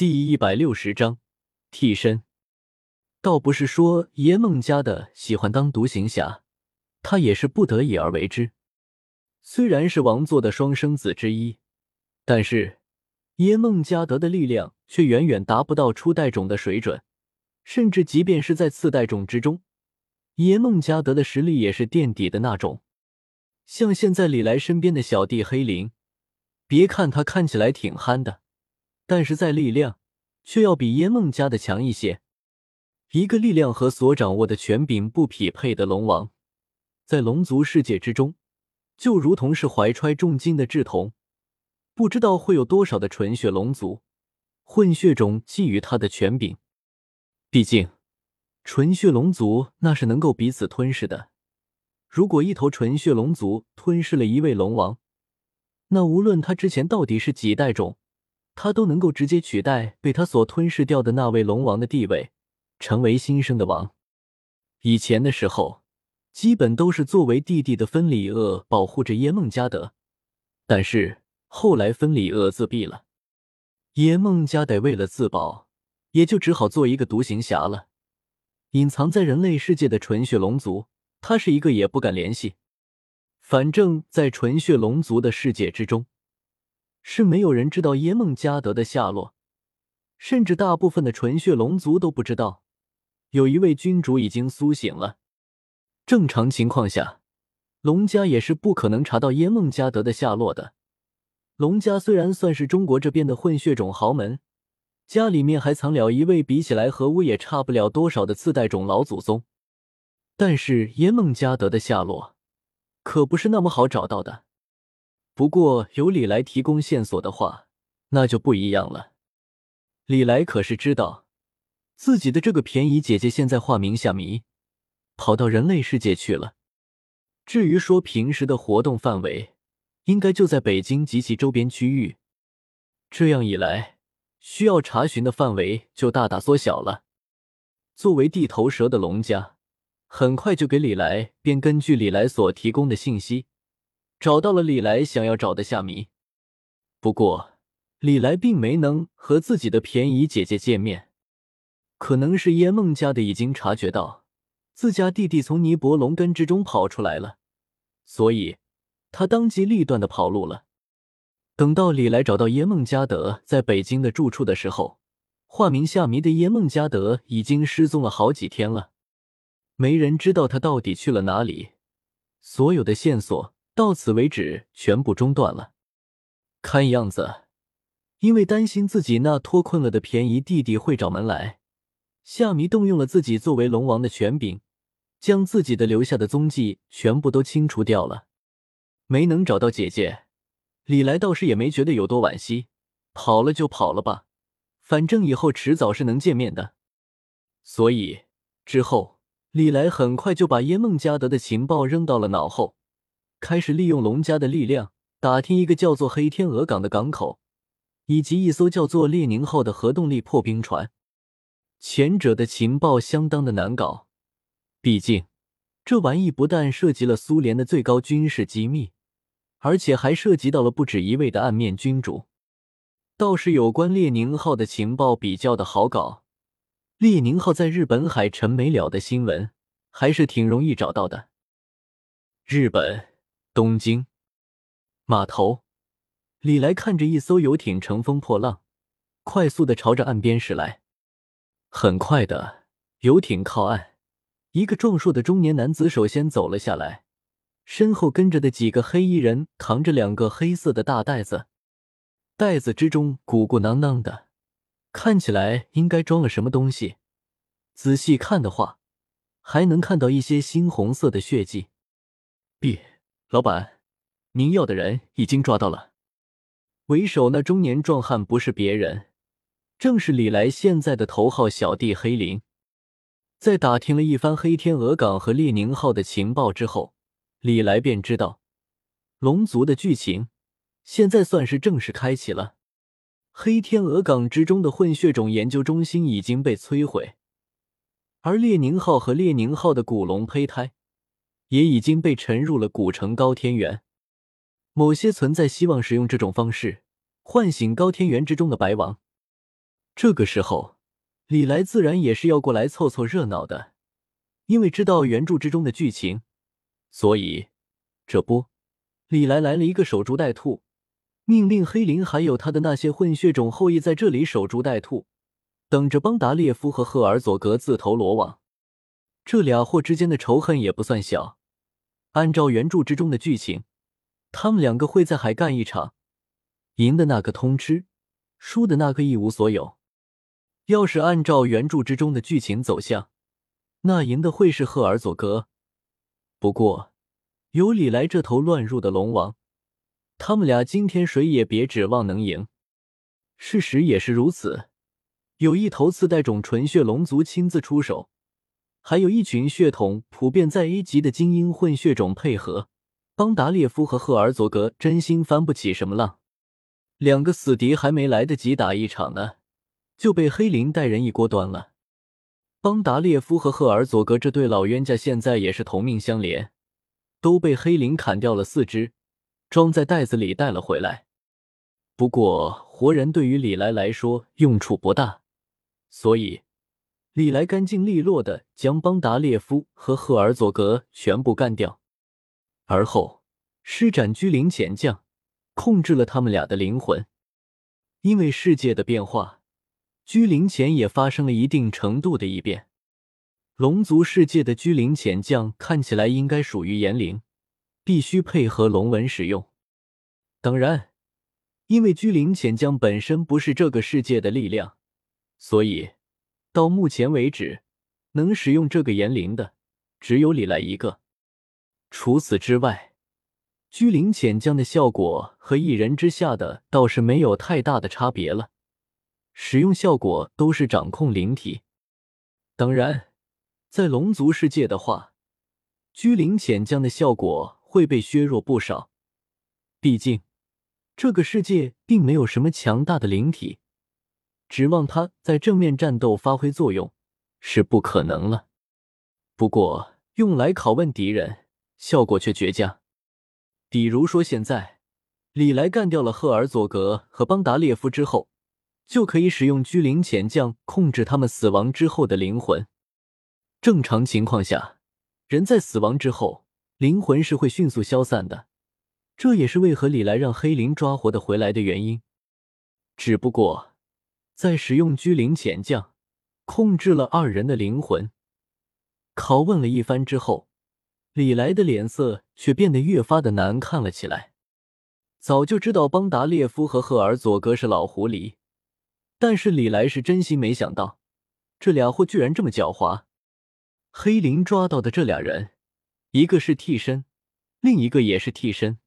第一百六十章替身。倒不是说叶梦家的喜欢当独行侠，他也是不得已而为之。虽然是王座的双生子之一，但是叶梦家德的力量却远远达不到初代种的水准，甚至即便是在次代种之中，叶梦家德的实力也是垫底的那种。像现在李来身边的小弟黑灵，别看他看起来挺憨的。但是在力量，却要比耶梦家的强一些。一个力量和所掌握的权柄不匹配的龙王，在龙族世界之中，就如同是怀揣重金的稚童。不知道会有多少的纯血龙族混血种觊觎他的权柄。毕竟，纯血龙族那是能够彼此吞噬的。如果一头纯血龙族吞噬了一位龙王，那无论他之前到底是几代种。他都能够直接取代被他所吞噬掉的那位龙王的地位，成为新生的王。以前的时候，基本都是作为弟弟的芬里厄保护着耶梦加德，但是后来芬里厄自闭了，耶梦加得为了自保，也就只好做一个独行侠了，隐藏在人类世界的纯血龙族，他是一个也不敢联系。反正，在纯血龙族的世界之中。是没有人知道耶梦加德的下落，甚至大部分的纯血龙族都不知道，有一位君主已经苏醒了。正常情况下，龙家也是不可能查到耶梦加德的下落的。龙家虽然算是中国这边的混血种豪门，家里面还藏了一位比起来和我也差不了多少的次代种老祖宗，但是耶梦加德的下落可不是那么好找到的。不过有李来提供线索的话，那就不一样了。李来可是知道自己的这个便宜姐姐现在化名夏迷，跑到人类世界去了。至于说平时的活动范围，应该就在北京及其周边区域。这样一来，需要查询的范围就大大缩小了。作为地头蛇的龙家，很快就给李来便根据李来所提供的信息。找到了李来想要找的夏迷，不过李来并没能和自己的便宜姐姐见面，可能是叶梦家的已经察觉到自家弟弟从尼泊龙根之中跑出来了，所以他当机立断的跑路了。等到李来找到叶梦加德在北京的住处的时候，化名夏迷的叶梦加德已经失踪了好几天了，没人知道他到底去了哪里，所有的线索。到此为止，全部中断了。看样子，因为担心自己那脱困了的便宜弟弟会找门来，夏迷动用了自己作为龙王的权柄，将自己的留下的踪迹全部都清除掉了。没能找到姐姐，李来倒是也没觉得有多惋惜，跑了就跑了吧，反正以后迟早是能见面的。所以之后，李来很快就把耶梦加德的情报扔到了脑后。开始利用龙家的力量打听一个叫做黑天鹅港的港口，以及一艘叫做列宁号的核动力破冰船。前者的情报相当的难搞，毕竟这玩意不但涉及了苏联的最高军事机密，而且还涉及到了不止一位的暗面君主。倒是有关列宁号的情报比较的好搞，列宁号在日本海沉没了的新闻还是挺容易找到的。日本。东京码头，李来看着一艘游艇乘风破浪，快速的朝着岸边驶来。很快的，游艇靠岸，一个壮硕的中年男子首先走了下来，身后跟着的几个黑衣人扛着两个黑色的大袋子，袋子之中鼓鼓囊囊的，看起来应该装了什么东西。仔细看的话，还能看到一些猩红色的血迹。B。老板，您要的人已经抓到了。为首那中年壮汉不是别人，正是李来现在的头号小弟黑林。在打听了一番黑天鹅港和列宁号的情报之后，李来便知道龙族的剧情现在算是正式开启了。黑天鹅港之中的混血种研究中心已经被摧毁，而列宁号和列宁号的古龙胚胎。也已经被沉入了古城高天原。某些存在希望使用这种方式唤醒高天原之中的白王，这个时候，李来自然也是要过来凑凑热闹的，因为知道原著之中的剧情，所以这不，李来来了一个守株待兔，命令黑林还有他的那些混血种后裔在这里守株待兔，等着邦达列夫和赫尔佐格自投罗网。这俩货之间的仇恨也不算小。按照原著之中的剧情，他们两个会在海干一场，赢的那个通吃，输的那个一无所有。要是按照原著之中的剧情走向，那赢的会是赫尔佐格。不过，有李来这头乱入的龙王，他们俩今天谁也别指望能赢。事实也是如此，有一头次带种纯血龙族亲自出手。还有一群血统普遍在 A 级的精英混血种配合，邦达列夫和赫尔佐格真心翻不起什么浪。两个死敌还没来得及打一场呢，就被黑林带人一锅端了。邦达列夫和赫尔佐格这对老冤家现在也是同命相连，都被黑林砍掉了四肢，装在袋子里带了回来。不过活人对于李来来说用处不大，所以。李来干净利落的将邦达列夫和赫尔佐格全部干掉，而后施展居灵潜将，控制了他们俩的灵魂。因为世界的变化，居灵潜也发生了一定程度的异变。龙族世界的居灵潜将看起来应该属于炎灵，必须配合龙纹使用。当然，因为居灵潜将本身不是这个世界的力量，所以。到目前为止，能使用这个炎灵的只有李来一个。除此之外，居灵潜将的效果和一人之下的倒是没有太大的差别了。使用效果都是掌控灵体。当然，在龙族世界的话，居灵潜将的效果会被削弱不少。毕竟，这个世界并没有什么强大的灵体。指望他在正面战斗发挥作用是不可能了。不过用来拷问敌人，效果却绝佳。比如说，现在李来干掉了赫尔佐格和邦达列夫之后，就可以使用居灵潜将控制他们死亡之后的灵魂。正常情况下，人在死亡之后，灵魂是会迅速消散的。这也是为何李来让黑灵抓活的回来的原因。只不过。在使用居灵潜将控制了二人的灵魂，拷问了一番之后，李来的脸色却变得越发的难看了起来。早就知道邦达列夫和赫尔佐格是老狐狸，但是李来是真心没想到，这俩货居然这么狡猾。黑灵抓到的这俩人，一个是替身，另一个也是替身。